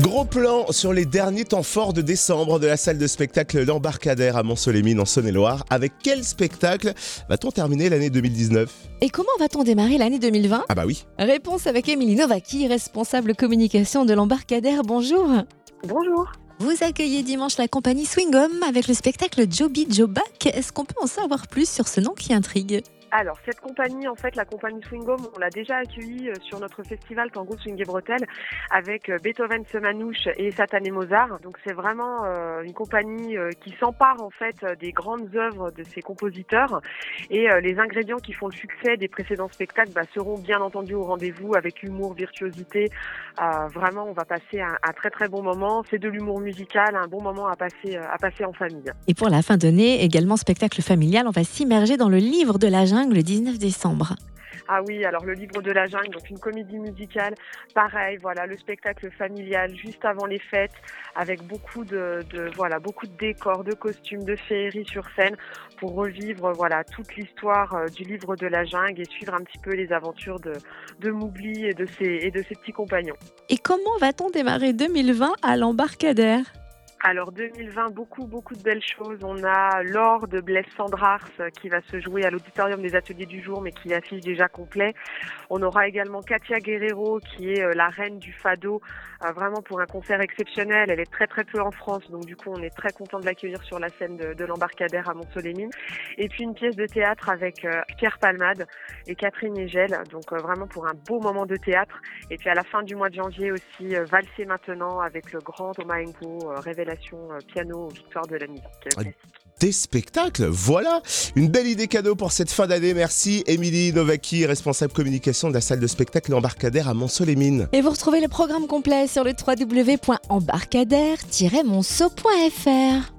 Gros plan sur les derniers temps forts de décembre de la salle de spectacle L'Embarcadère à Mont-Solémine en Saône-et-Loire. Avec quel spectacle va-t-on terminer l'année 2019 Et comment va-t-on démarrer l'année 2020 Ah bah oui. Réponse avec Émilie Novaki, responsable communication de l'embarcadère. Bonjour. Bonjour. Vous accueillez dimanche la compagnie Swingom avec le spectacle Joby Joback. Est-ce qu'on peut en savoir plus sur ce nom qui intrigue? Alors, cette compagnie, en fait, la compagnie Swingom, on l'a déjà accueillie euh, sur notre festival Tango Swing et Bretelles avec euh, Beethoven Semanouche et Satané Mozart. Donc, c'est vraiment euh, une compagnie qui s'empare, en fait, des grandes œuvres de ces compositeurs. Et les ingrédients qui font le succès des précédents spectacles bah, seront bien entendu au rendez-vous avec humour, virtuosité. Euh, vraiment, on va passer un, un très très bon moment. C'est de l'humour musical, un bon moment à passer, à passer en famille. Et pour la fin d'année, également spectacle familial, on va s'immerger dans le livre de la jungle le 19 décembre. Ah oui, alors le livre de la jungle, donc une comédie musicale, pareil, voilà, le spectacle familial juste avant les fêtes, avec beaucoup de, de voilà, beaucoup de décors, de costumes, de féeries sur scène, pour revivre voilà toute l'histoire euh, du livre de la jungle et suivre un petit peu les aventures de, de Mowgli et de ses et de ses petits compagnons. Et comment va-t-on démarrer 2020 à l'embarcadère? Alors 2020, beaucoup beaucoup de belles choses. On a l'or de Blaise Sandrars euh, qui va se jouer à l'auditorium des ateliers du jour, mais qui affiche déjà complet. On aura également Katia Guerrero qui est euh, la reine du fado, euh, vraiment pour un concert exceptionnel. Elle est très très peu en France, donc du coup on est très content de l'accueillir sur la scène de, de l'embarcadère à Mont-Solémine. Et puis une pièce de théâtre avec Pierre Palmade et Catherine Egel, donc vraiment pour un beau moment de théâtre. Et puis à la fin du mois de janvier aussi, Valser maintenant avec le grand Thomas Engo, euh, piano, victoire de la musique. euh, Ah, classique. Des spectacles, voilà Une belle idée cadeau pour cette fin d'année. Merci Émilie Novaki, responsable communication de la salle de spectacle L'Embarcadère à Mont-Solémine. Et vous retrouvez le programme complet sur le www.embarcadère-monceau.fr.